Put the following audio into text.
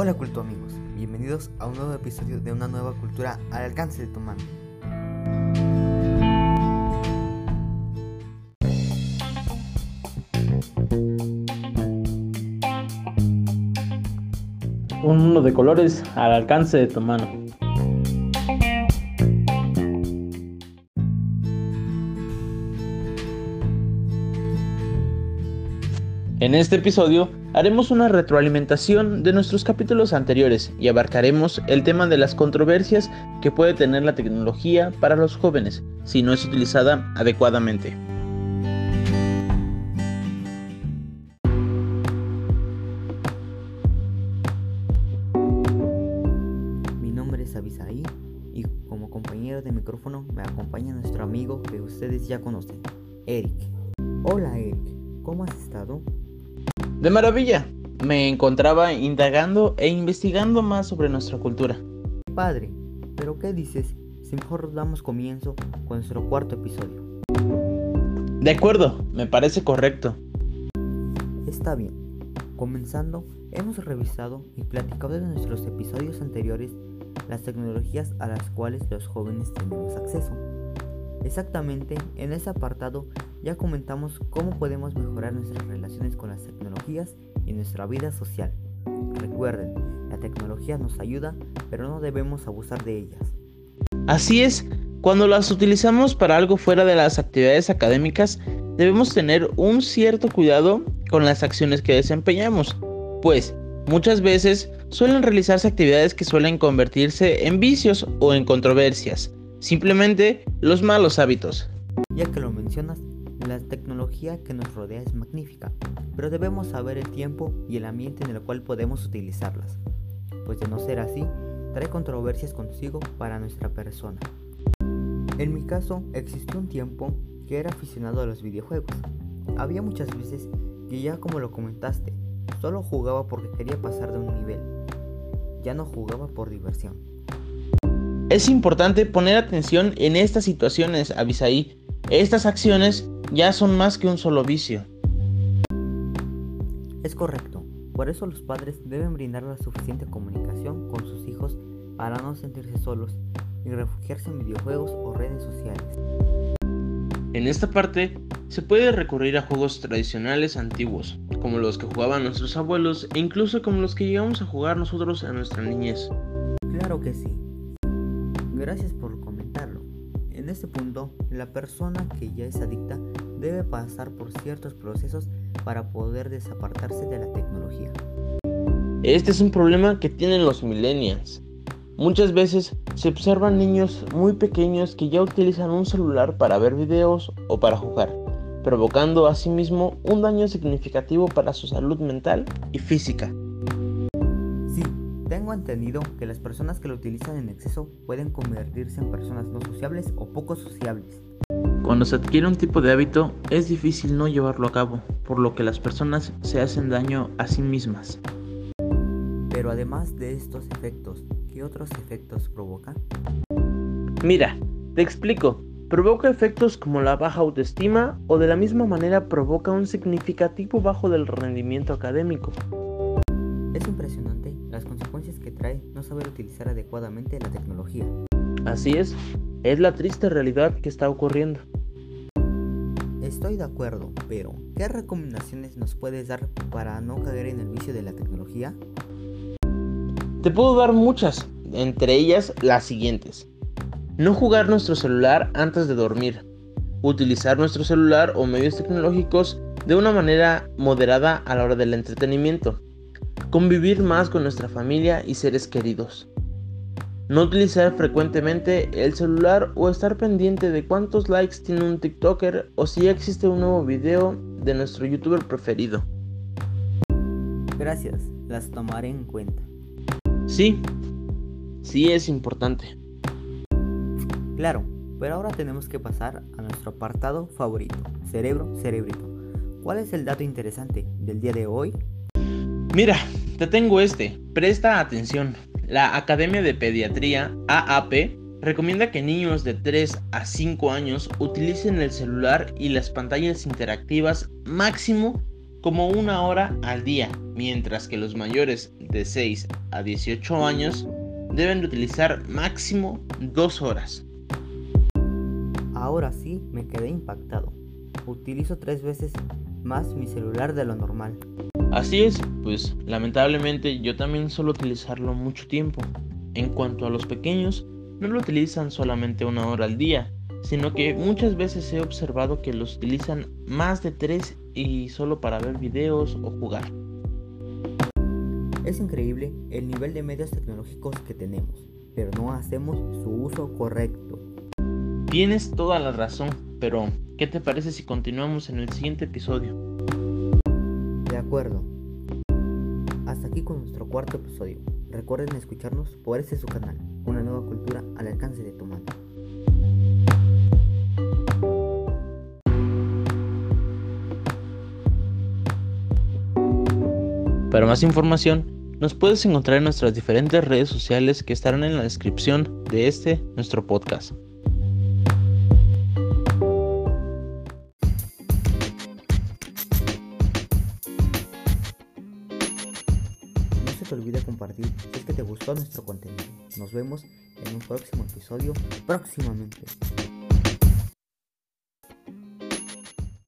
Hola culto amigos, bienvenidos a un nuevo episodio de una nueva cultura al alcance de tu mano. Un mundo de colores al alcance de tu mano. En este episodio haremos una retroalimentación de nuestros capítulos anteriores y abarcaremos el tema de las controversias que puede tener la tecnología para los jóvenes si no es utilizada adecuadamente. Mi nombre es Abisaí y como compañero de micrófono me acompaña nuestro amigo que ustedes ya conocen, Eric. Hola Eric, ¿cómo has estado? De maravilla, me encontraba indagando e investigando más sobre nuestra cultura. Padre, pero ¿qué dices si mejor damos comienzo con nuestro cuarto episodio? De acuerdo, me parece correcto. Está bien. Comenzando, hemos revisado y platicado en nuestros episodios anteriores las tecnologías a las cuales los jóvenes tenemos acceso. Exactamente, en ese apartado ya comentamos cómo podemos mejorar nuestras relaciones con las tecnologías y nuestra vida social. Recuerden, la tecnología nos ayuda, pero no debemos abusar de ellas. Así es, cuando las utilizamos para algo fuera de las actividades académicas, debemos tener un cierto cuidado con las acciones que desempeñamos, pues muchas veces suelen realizarse actividades que suelen convertirse en vicios o en controversias, simplemente los malos hábitos. Ya que lo mencionas, la tecnología que nos rodea es magnífica, pero debemos saber el tiempo y el ambiente en el cual podemos utilizarlas, pues de no ser así, trae controversias consigo para nuestra persona. En mi caso, existió un tiempo que era aficionado a los videojuegos. Había muchas veces que ya como lo comentaste, solo jugaba porque quería pasar de un nivel. Ya no jugaba por diversión. Es importante poner atención en estas situaciones, Abisaí. Estas acciones ya son más que un solo vicio. Es correcto. Por eso los padres deben brindar la suficiente comunicación con sus hijos para no sentirse solos y refugiarse en videojuegos o redes sociales. En esta parte se puede recurrir a juegos tradicionales antiguos, como los que jugaban nuestros abuelos e incluso como los que llegamos a jugar nosotros en nuestra niñez. Claro que sí. Gracias por comentarlo. En este punto, la persona que ya es adicta debe pasar por ciertos procesos para poder desapartarse de la tecnología. Este es un problema que tienen los millennials. Muchas veces se observan niños muy pequeños que ya utilizan un celular para ver videos o para jugar, provocando asimismo un daño significativo para su salud mental y física. Tengo entendido que las personas que lo utilizan en exceso pueden convertirse en personas no sociables o poco sociables. Cuando se adquiere un tipo de hábito es difícil no llevarlo a cabo, por lo que las personas se hacen daño a sí mismas. Pero además de estos efectos, ¿qué otros efectos provoca? Mira, te explico. Provoca efectos como la baja autoestima o de la misma manera provoca un significativo bajo del rendimiento académico. No saber utilizar adecuadamente la tecnología. Así es, es la triste realidad que está ocurriendo. Estoy de acuerdo, pero ¿qué recomendaciones nos puedes dar para no caer en el vicio de la tecnología? Te puedo dar muchas, entre ellas las siguientes. No jugar nuestro celular antes de dormir. Utilizar nuestro celular o medios tecnológicos de una manera moderada a la hora del entretenimiento. Convivir más con nuestra familia y seres queridos. No utilizar frecuentemente el celular o estar pendiente de cuántos likes tiene un TikToker o si ya existe un nuevo video de nuestro youtuber preferido. Gracias, las tomaré en cuenta. Sí, sí es importante. Claro, pero ahora tenemos que pasar a nuestro apartado favorito, cerebro, cerebrito. ¿Cuál es el dato interesante del día de hoy? Mira, te tengo este, presta atención. La Academia de Pediatría, AAP, recomienda que niños de 3 a 5 años utilicen el celular y las pantallas interactivas máximo como una hora al día, mientras que los mayores de 6 a 18 años deben utilizar máximo 2 horas. Ahora sí me quedé impactado. Utilizo tres veces más mi celular de lo normal. Así es, pues lamentablemente yo también suelo utilizarlo mucho tiempo. En cuanto a los pequeños, no lo utilizan solamente una hora al día, sino que muchas veces he observado que los utilizan más de tres y solo para ver videos o jugar. Es increíble el nivel de medios tecnológicos que tenemos, pero no hacemos su uso correcto. Tienes toda la razón, pero ¿qué te parece si continuamos en el siguiente episodio? Cuarto episodio. Recuerden escucharnos por este su canal, una nueva cultura al alcance de tu mano. Para más información, nos puedes encontrar en nuestras diferentes redes sociales que estarán en la descripción de este, nuestro podcast. Se olvide compartir si es que te gustó nuestro contenido. Nos vemos en un próximo episodio próximamente.